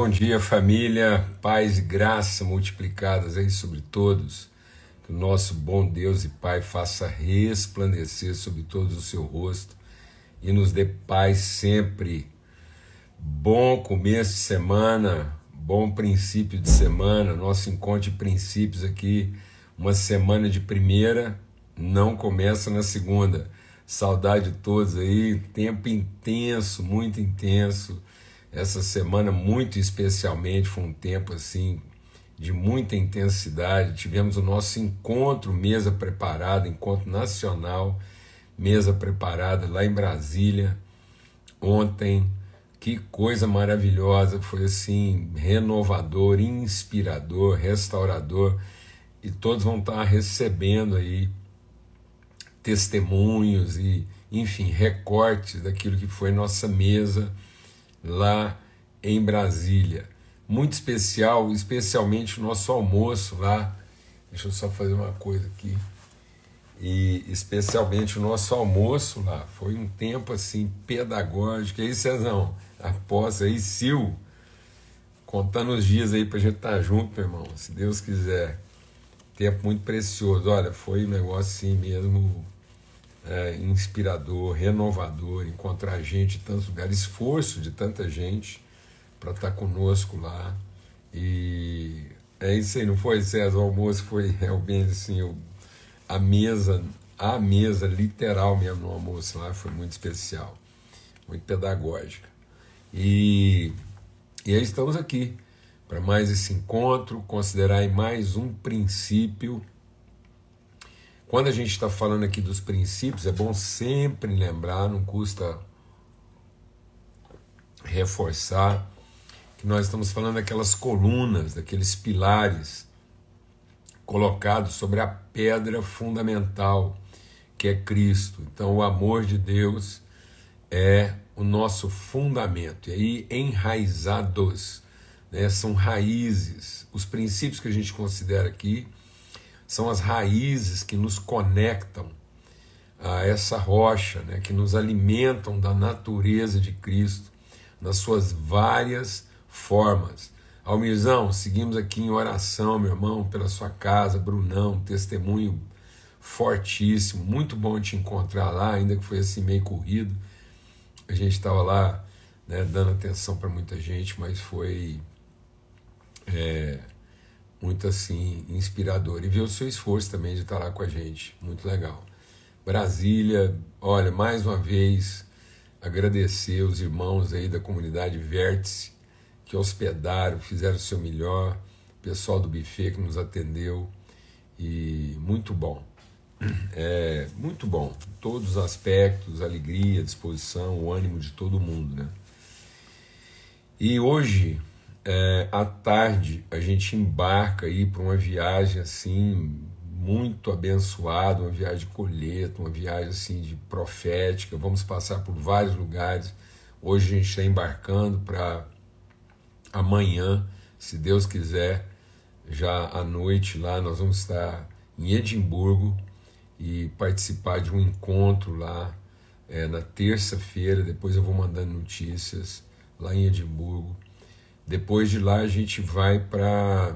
Bom dia, família, paz e graça multiplicadas aí sobre todos. Que o nosso bom Deus e Pai faça resplandecer sobre todos o seu rosto e nos dê paz sempre. Bom começo de semana, bom princípio de semana, nosso encontro de princípios aqui, uma semana de primeira, não começa na segunda. Saudade de todos aí, tempo intenso, muito intenso essa semana, muito especialmente, foi um tempo assim de muita intensidade. Tivemos o nosso encontro, mesa preparada, encontro nacional, mesa preparada lá em Brasília, ontem. Que coisa maravilhosa, foi assim, renovador, inspirador, restaurador, e todos vão estar recebendo aí testemunhos e, enfim, recortes daquilo que foi nossa mesa lá em Brasília. Muito especial, especialmente o nosso almoço lá. Deixa eu só fazer uma coisa aqui. E especialmente o nosso almoço lá. Foi um tempo assim pedagógico. E aí, Cezão, após aí, Sil, contando os dias aí pra gente estar tá junto, meu irmão, se Deus quiser. Tempo muito precioso. Olha, foi um negócio assim mesmo é, inspirador, renovador, encontrar gente em tantos lugares, esforço de tanta gente para estar tá conosco lá. E é isso aí, não foi, César? O almoço foi realmente assim, eu, a mesa, a mesa literal mesmo no almoço lá foi muito especial, muito pedagógica. E, e aí estamos aqui para mais esse encontro, considerar mais um princípio quando a gente está falando aqui dos princípios, é bom sempre lembrar, não custa reforçar, que nós estamos falando daquelas colunas, daqueles pilares colocados sobre a pedra fundamental que é Cristo. Então, o amor de Deus é o nosso fundamento. E aí, enraizados, né, são raízes. Os princípios que a gente considera aqui são as raízes que nos conectam a essa rocha, né, que nos alimentam da natureza de Cristo nas suas várias formas. Almirzão, seguimos aqui em oração, meu irmão, pela sua casa, Brunão, testemunho fortíssimo, muito bom te encontrar lá, ainda que foi assim meio corrido. A gente estava lá né, dando atenção para muita gente, mas foi é, muito assim inspirador. E ver o seu esforço também de estar lá com a gente, muito legal. Brasília, olha, mais uma vez agradecer os irmãos aí da comunidade Vértice que hospedaram, fizeram o seu melhor, o pessoal do buffet que nos atendeu e muito bom. É, muito bom, todos os aspectos, alegria, disposição, o ânimo de todo mundo, né? E hoje é, à tarde a gente embarca aí para uma viagem assim muito abençoada, uma viagem de colheita, uma viagem assim de profética. Vamos passar por vários lugares. Hoje a gente está embarcando para amanhã, se Deus quiser, já à noite lá nós vamos estar em Edimburgo e participar de um encontro lá é, na terça-feira. Depois eu vou mandando notícias lá em Edimburgo depois de lá a gente vai para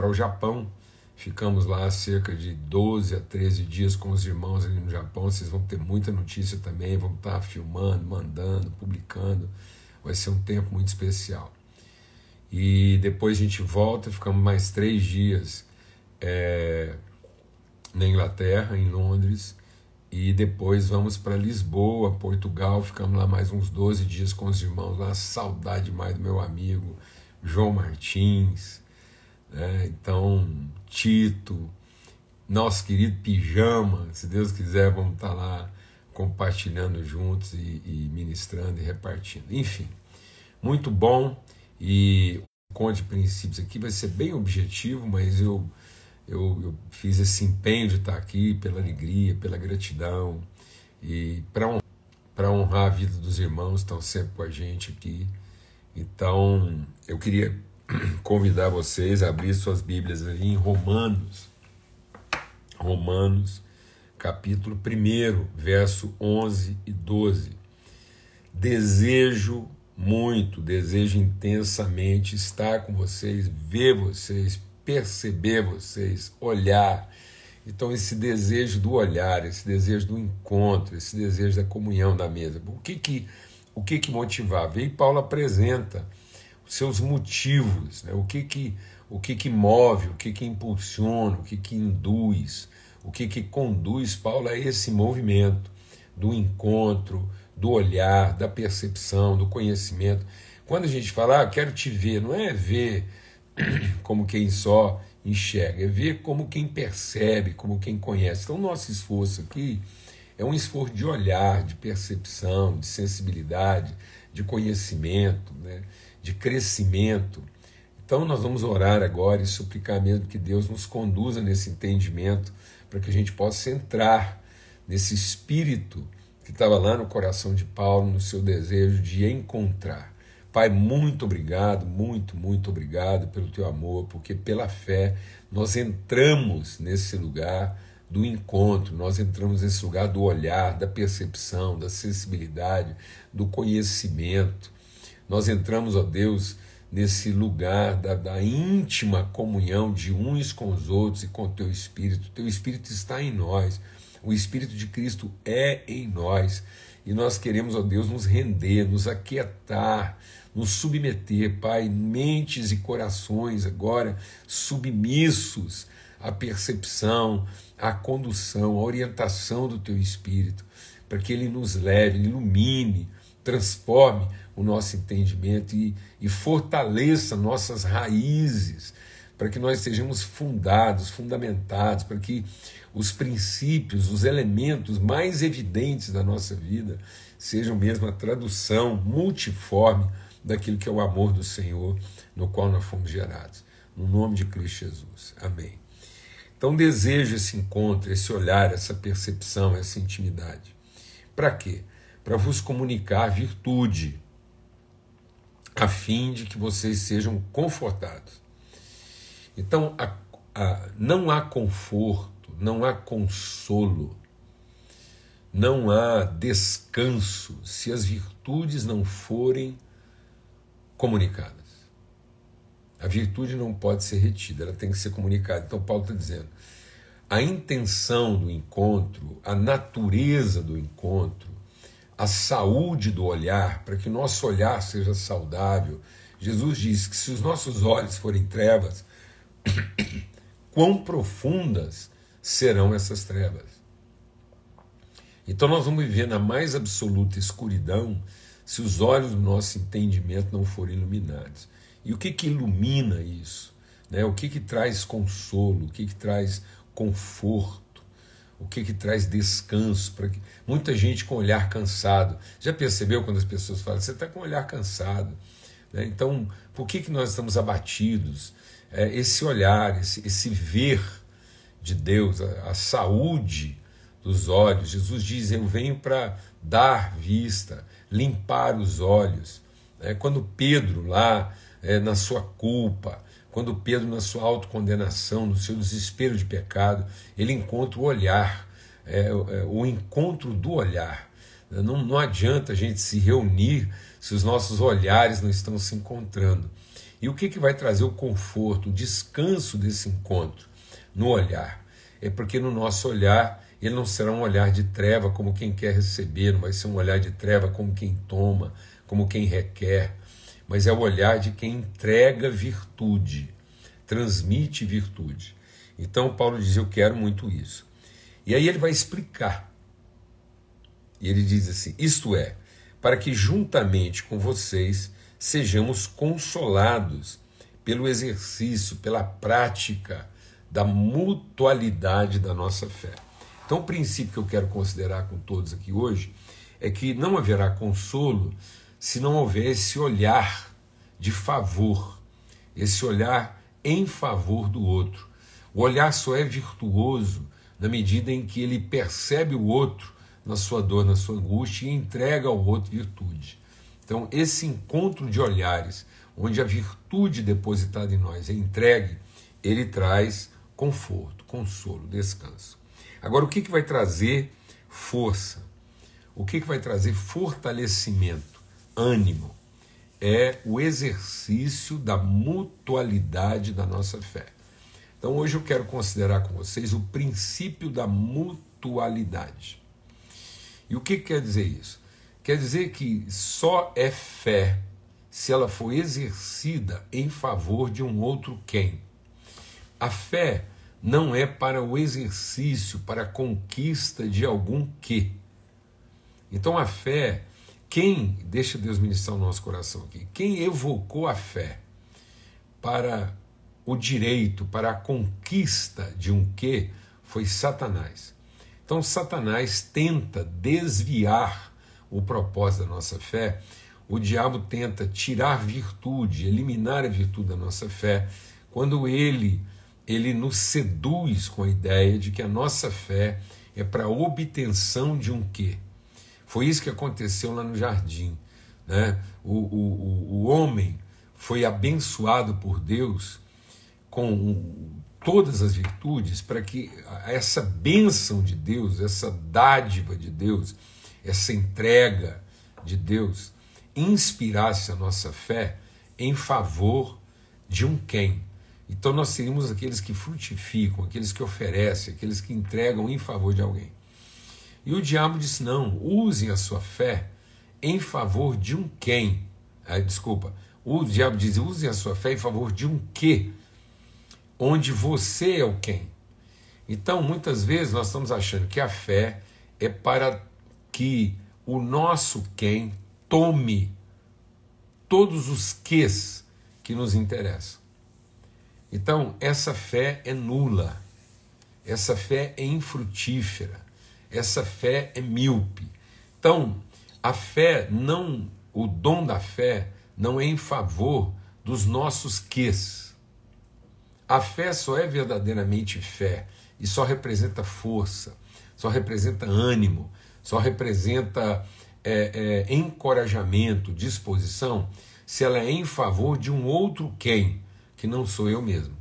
o Japão. Ficamos lá cerca de 12 a 13 dias com os irmãos ali no Japão. Vocês vão ter muita notícia também, vão estar filmando, mandando, publicando. Vai ser um tempo muito especial. E depois a gente volta, ficamos mais três dias é, na Inglaterra, em Londres, e depois vamos para Lisboa, Portugal, ficamos lá mais uns 12 dias com os irmãos lá, saudade mais do meu amigo João Martins, né? então Tito, nosso querido Pijama, se Deus quiser vamos estar tá lá compartilhando juntos e, e ministrando e repartindo, enfim, muito bom. E o conto de princípios aqui vai ser bem objetivo, mas eu eu, eu fiz esse empenho de estar aqui pela alegria, pela gratidão e para honrar, honrar a vida dos irmãos que estão sempre com a gente aqui. Então, eu queria convidar vocês a abrir suas Bíblias ali em Romanos. Romanos, capítulo 1, verso 11 e 12. Desejo muito, desejo intensamente estar com vocês, ver vocês, perceber vocês, olhar. Então, esse desejo do olhar, esse desejo do encontro, esse desejo da comunhão da mesa. O que que, o que, que motivava? E Paulo apresenta os seus motivos, né? o, que, que, o que, que move, o que, que impulsiona, o que, que induz, o que, que conduz Paulo a esse movimento do encontro, do olhar, da percepção, do conhecimento. Quando a gente fala, ah, quero te ver, não é ver como quem só enxerga, é ver como quem percebe, como quem conhece. Então, nosso esforço aqui é um esforço de olhar, de percepção, de sensibilidade, de conhecimento, né? de crescimento. Então, nós vamos orar agora e suplicar mesmo que Deus nos conduza nesse entendimento, para que a gente possa entrar nesse espírito que estava lá no coração de Paulo, no seu desejo de encontrar. Pai, muito obrigado, muito, muito obrigado pelo teu amor, porque pela fé nós entramos nesse lugar do encontro, nós entramos nesse lugar do olhar, da percepção, da sensibilidade, do conhecimento. Nós entramos, ó Deus, nesse lugar da, da íntima comunhão de uns com os outros e com o teu Espírito. Teu Espírito está em nós. O Espírito de Cristo é em nós e nós queremos, ó Deus, nos render, nos aquietar, nos submeter, Pai, mentes e corações agora submissos à percepção, à condução, à orientação do Teu Espírito, para que Ele nos leve, ilumine, transforme o nosso entendimento e, e fortaleça nossas raízes, para que nós sejamos fundados, fundamentados, para que os princípios, os elementos mais evidentes da nossa vida sejam mesmo a tradução multiforme daquilo que é o amor do Senhor, no qual nós fomos gerados. No nome de Cristo Jesus. Amém. Então desejo esse encontro, esse olhar, essa percepção, essa intimidade. Para quê? Para vos comunicar virtude, a fim de que vocês sejam confortados. Então, a, a, não há conforto não há consolo, não há descanso se as virtudes não forem comunicadas. A virtude não pode ser retida, ela tem que ser comunicada. Então, Paulo está dizendo: a intenção do encontro, a natureza do encontro, a saúde do olhar, para que nosso olhar seja saudável. Jesus diz que se os nossos olhos forem trevas, quão profundas serão essas trevas. Então nós vamos viver na mais absoluta escuridão se os olhos do nosso entendimento não forem iluminados. E o que, que ilumina isso? Né? O que, que traz consolo? O que, que traz conforto? O que, que traz descanso? Para que... Muita gente com olhar cansado. Já percebeu quando as pessoas falam, você está com olhar cansado? Né? Então, por que, que nós estamos abatidos? É, esse olhar, esse, esse ver de Deus, a, a saúde dos olhos. Jesus diz: Eu venho para dar vista, limpar os olhos. É, quando Pedro, lá é, na sua culpa, quando Pedro, na sua autocondenação, no seu desespero de pecado, ele encontra o olhar, é, é, o encontro do olhar. Não, não adianta a gente se reunir se os nossos olhares não estão se encontrando. E o que, que vai trazer o conforto, o descanso desse encontro? no olhar. É porque no nosso olhar ele não será um olhar de treva como quem quer receber, não vai ser um olhar de treva como quem toma, como quem requer, mas é o olhar de quem entrega virtude, transmite virtude. Então Paulo diz: Eu quero muito isso. E aí ele vai explicar. E ele diz assim: Isto é, para que juntamente com vocês sejamos consolados pelo exercício, pela prática da mutualidade da nossa fé. Então, o princípio que eu quero considerar com todos aqui hoje é que não haverá consolo se não houver esse olhar de favor, esse olhar em favor do outro. O olhar só é virtuoso na medida em que ele percebe o outro na sua dor, na sua angústia e entrega ao outro virtude. Então, esse encontro de olhares, onde a virtude depositada em nós é entregue, ele traz conforto, consolo, descanso. Agora, o que, que vai trazer força? O que, que vai trazer fortalecimento, ânimo? é o exercício da mutualidade da nossa fé. Então hoje eu quero considerar com vocês o princípio da mutualidade. E o que quer dizer isso? Quer dizer que só é fé se ela for exercida em favor de um outro quem. A fé não é para o exercício, para a conquista de algum que. Então a fé, quem, deixa Deus ministrar o nosso coração aqui, quem evocou a fé para o direito, para a conquista de um que, foi Satanás. Então Satanás tenta desviar o propósito da nossa fé, o diabo tenta tirar virtude, eliminar a virtude da nossa fé, quando ele ele nos seduz com a ideia de que a nossa fé é para obtenção de um quê? Foi isso que aconteceu lá no jardim. Né? O, o, o homem foi abençoado por Deus com todas as virtudes para que essa bênção de Deus, essa dádiva de Deus, essa entrega de Deus inspirasse a nossa fé em favor de um quem. Então nós seríamos aqueles que frutificam, aqueles que oferecem, aqueles que entregam em favor de alguém. E o diabo disse: não, usem a sua fé em favor de um quem. Ah, desculpa, o diabo diz: usem a sua fé em favor de um que, onde você é o quem. Então, muitas vezes nós estamos achando que a fé é para que o nosso quem tome todos os ques que nos interessam. Então, essa fé é nula, essa fé é infrutífera essa fé é míope. Então, a fé não, o dom da fé não é em favor dos nossos quês. A fé só é verdadeiramente fé e só representa força, só representa ânimo, só representa é, é, encorajamento, disposição, se ela é em favor de um outro quem, que não sou eu mesmo.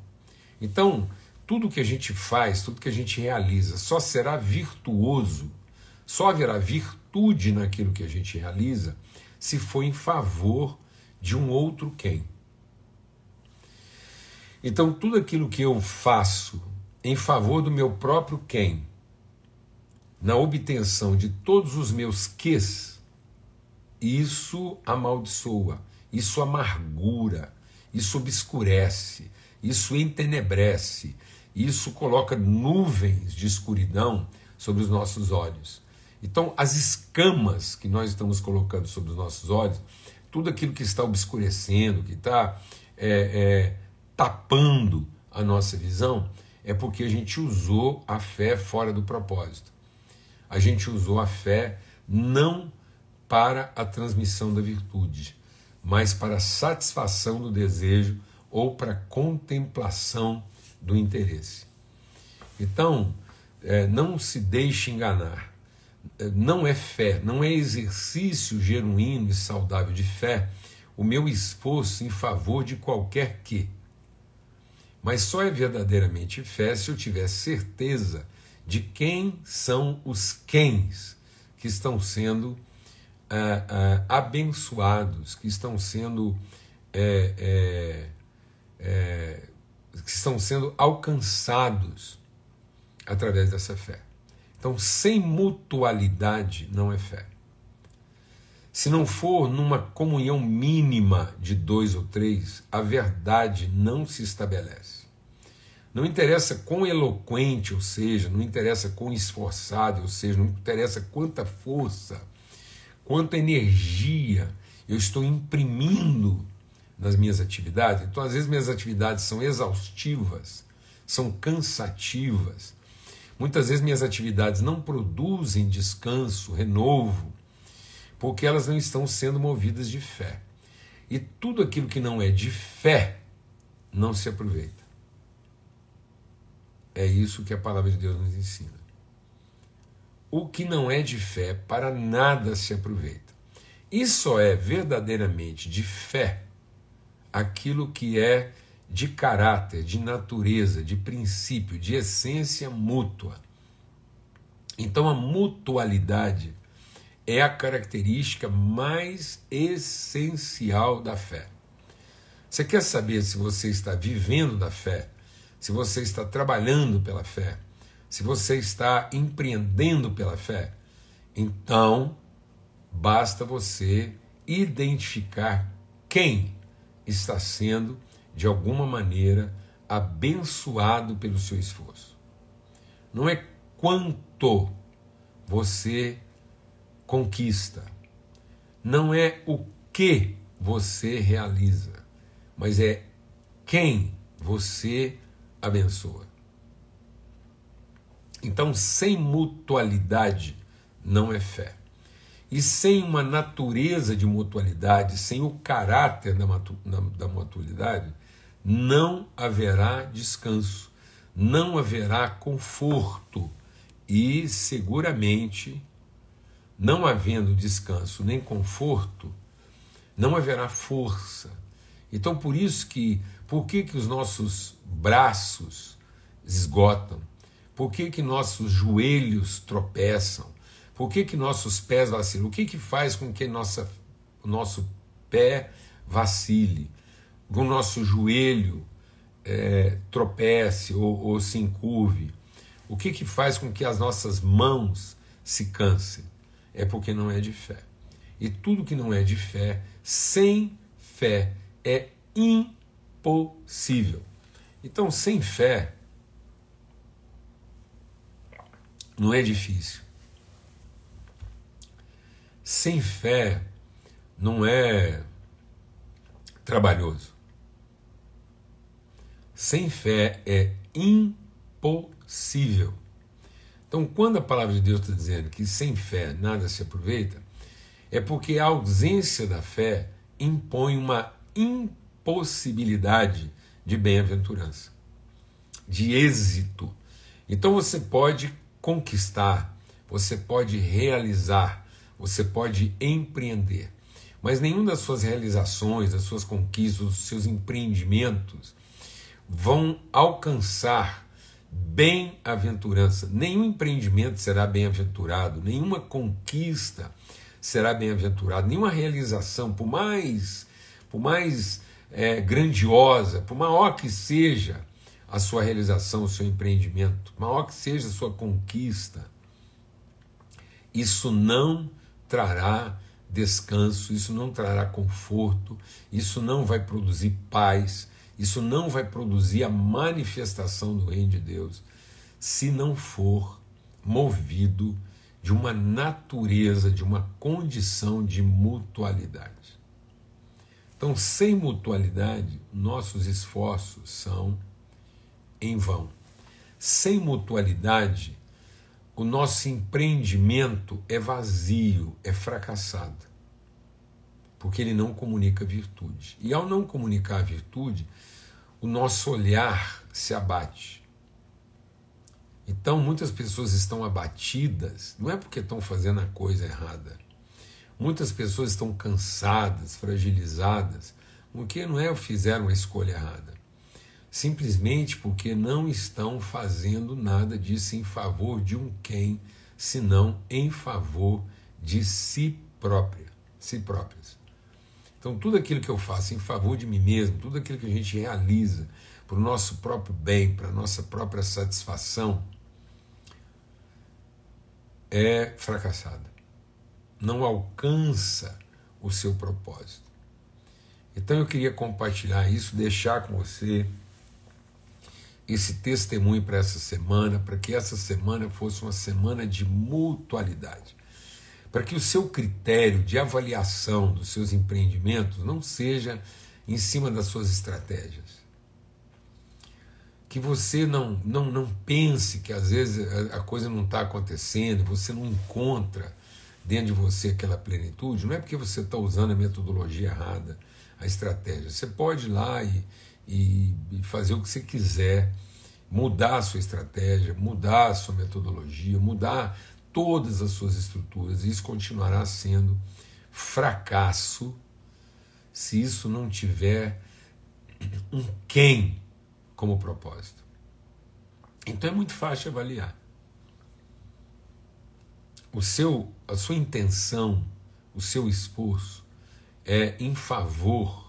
Então, tudo que a gente faz, tudo que a gente realiza, só será virtuoso, só haverá virtude naquilo que a gente realiza se for em favor de um outro quem. Então, tudo aquilo que eu faço em favor do meu próprio quem, na obtenção de todos os meus ques, isso amaldiçoa, isso amargura, isso obscurece, isso entenebrece, isso coloca nuvens de escuridão sobre os nossos olhos. Então, as escamas que nós estamos colocando sobre os nossos olhos, tudo aquilo que está obscurecendo, que está é, é, tapando a nossa visão, é porque a gente usou a fé fora do propósito. A gente usou a fé não para a transmissão da virtude, mas para satisfação do desejo ou para contemplação do interesse. Então, é, não se deixe enganar. É, não é fé, não é exercício genuíno e saudável de fé o meu esforço em favor de qualquer que. Mas só é verdadeiramente fé se eu tiver certeza de quem são os quens que estão sendo ah, ah, abençoados, que estão sendo é, é, é que estão sendo alcançados através dessa fé. Então, sem mutualidade não é fé. Se não for numa comunhão mínima de dois ou três, a verdade não se estabelece. Não interessa quão eloquente eu seja, não interessa quão esforçado eu seja, não interessa quanta força, quanta energia eu estou imprimindo nas minhas atividades. Então, às vezes, minhas atividades são exaustivas, são cansativas. Muitas vezes, minhas atividades não produzem descanso, renovo, porque elas não estão sendo movidas de fé. E tudo aquilo que não é de fé não se aproveita. É isso que a palavra de Deus nos ensina. O que não é de fé, para nada se aproveita. Isso é verdadeiramente de fé aquilo que é de caráter, de natureza, de princípio, de essência mútua. Então a mutualidade é a característica mais essencial da fé. Você quer saber se você está vivendo da fé, se você está trabalhando pela fé, se você está empreendendo pela fé? Então, basta você identificar quem está sendo, de alguma maneira, abençoado pelo seu esforço. Não é quanto você conquista, não é o que você realiza, mas é quem você abençoa. Então, sem mutualidade não é fé. E sem uma natureza de mutualidade, sem o caráter da, da mutualidade, não haverá descanso, não haverá conforto e seguramente, não havendo descanso nem conforto, não haverá força. Então por isso que, por que, que os nossos braços esgotam? Por que, que nossos joelhos tropeçam? Por que, que nossos pés vacilam? O que, que faz com que nossa, nosso pé vacile? O nosso joelho é, tropece ou, ou se encurve? O que, que faz com que as nossas mãos se cansem? É porque não é de fé. E tudo que não é de fé, sem fé, é impossível. Então, sem fé, não é difícil. Sem fé não é trabalhoso. Sem fé é impossível. Então, quando a palavra de Deus está dizendo que sem fé nada se aproveita, é porque a ausência da fé impõe uma impossibilidade de bem-aventurança, de êxito. Então você pode conquistar, você pode realizar, você pode empreender. Mas nenhuma das suas realizações, das suas conquistas, dos seus empreendimentos vão alcançar bem-aventurança. Nenhum empreendimento será bem-aventurado, nenhuma conquista será bem-aventurada, nenhuma realização, por mais, por mais é, grandiosa, por maior que seja, a sua realização, o seu empreendimento, maior que seja a sua conquista, isso não trará descanso, isso não trará conforto, isso não vai produzir paz, isso não vai produzir a manifestação do reino de Deus, se não for movido de uma natureza, de uma condição de mutualidade. Então, sem mutualidade, nossos esforços são em vão. Sem mutualidade, o nosso empreendimento é vazio, é fracassado, porque ele não comunica virtude. E ao não comunicar virtude, o nosso olhar se abate. Então, muitas pessoas estão abatidas, não é porque estão fazendo a coisa errada. Muitas pessoas estão cansadas, fragilizadas, porque não é fizeram a escolha errada simplesmente porque não estão fazendo nada disso em favor de um quem, senão em favor de si própria, si próprias. Então, tudo aquilo que eu faço em favor de mim mesmo, tudo aquilo que a gente realiza para o nosso próprio bem, para a nossa própria satisfação, é fracassada. Não alcança o seu propósito. Então eu queria compartilhar isso, deixar com você esse testemunho para essa semana, para que essa semana fosse uma semana de mutualidade. Para que o seu critério de avaliação dos seus empreendimentos não seja em cima das suas estratégias. Que você não, não, não pense que às vezes a coisa não está acontecendo, você não encontra dentro de você aquela plenitude, não é porque você está usando a metodologia errada, a estratégia. Você pode ir lá e, e, fazer o que você quiser, mudar a sua estratégia, mudar a sua metodologia, mudar todas as suas estruturas. Isso continuará sendo fracasso se isso não tiver um quem como propósito. Então é muito fácil avaliar. o seu, a sua intenção, o seu esforço é em favor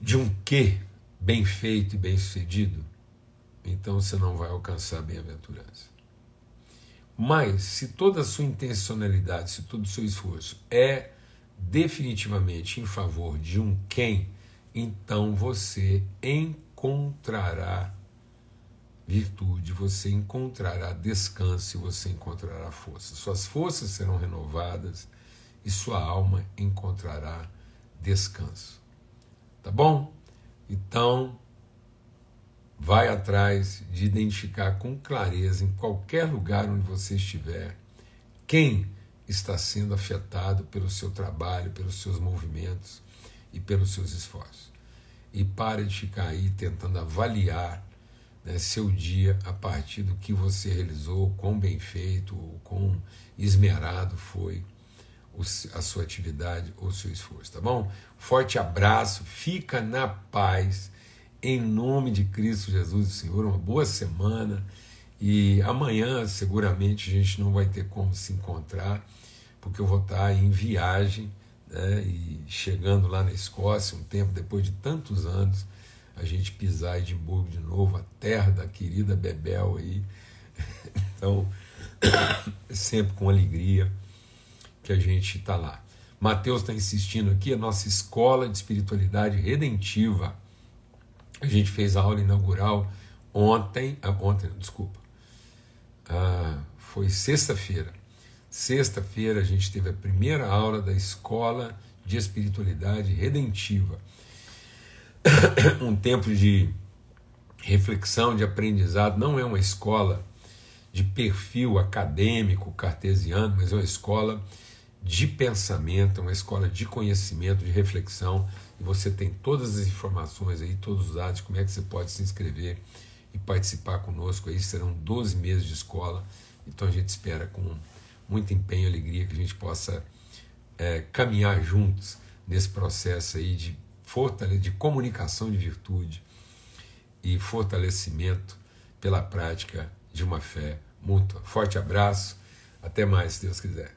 de um quê bem feito e bem sucedido, então você não vai alcançar a bem-aventurança. Mas, se toda a sua intencionalidade, se todo o seu esforço é definitivamente em favor de um quem, então você encontrará virtude, você encontrará descanso você encontrará força. Suas forças serão renovadas e sua alma encontrará descanso. Tá bom? Então, vai atrás de identificar com clareza em qualquer lugar onde você estiver quem está sendo afetado pelo seu trabalho, pelos seus movimentos e pelos seus esforços. E pare de ficar aí tentando avaliar né, seu dia a partir do que você realizou, quão bem feito, quão esmerado foi a sua atividade ou seu esforço, tá bom? Forte abraço, fica na paz, em nome de Cristo Jesus, Senhor, uma boa semana. E amanhã, seguramente, a gente não vai ter como se encontrar, porque eu vou estar em viagem, né, e chegando lá na Escócia, um tempo depois de tantos anos, a gente pisar Edimburgo de novo, a terra da querida Bebel aí. Então, sempre com alegria que a gente está lá. Mateus está insistindo aqui, a nossa escola de espiritualidade redentiva. A gente fez a aula inaugural ontem, ah, ontem, desculpa, ah, foi sexta-feira. Sexta-feira a gente teve a primeira aula da escola de espiritualidade redentiva. um tempo de reflexão, de aprendizado, não é uma escola de perfil acadêmico, cartesiano, mas é uma escola de pensamento, uma escola de conhecimento, de reflexão, e você tem todas as informações aí, todos os dados, como é que você pode se inscrever e participar conosco aí, serão 12 meses de escola, então a gente espera com muito empenho e alegria que a gente possa é, caminhar juntos nesse processo aí de de comunicação de virtude e fortalecimento pela prática de uma fé mútua. Forte abraço, até mais, se Deus quiser.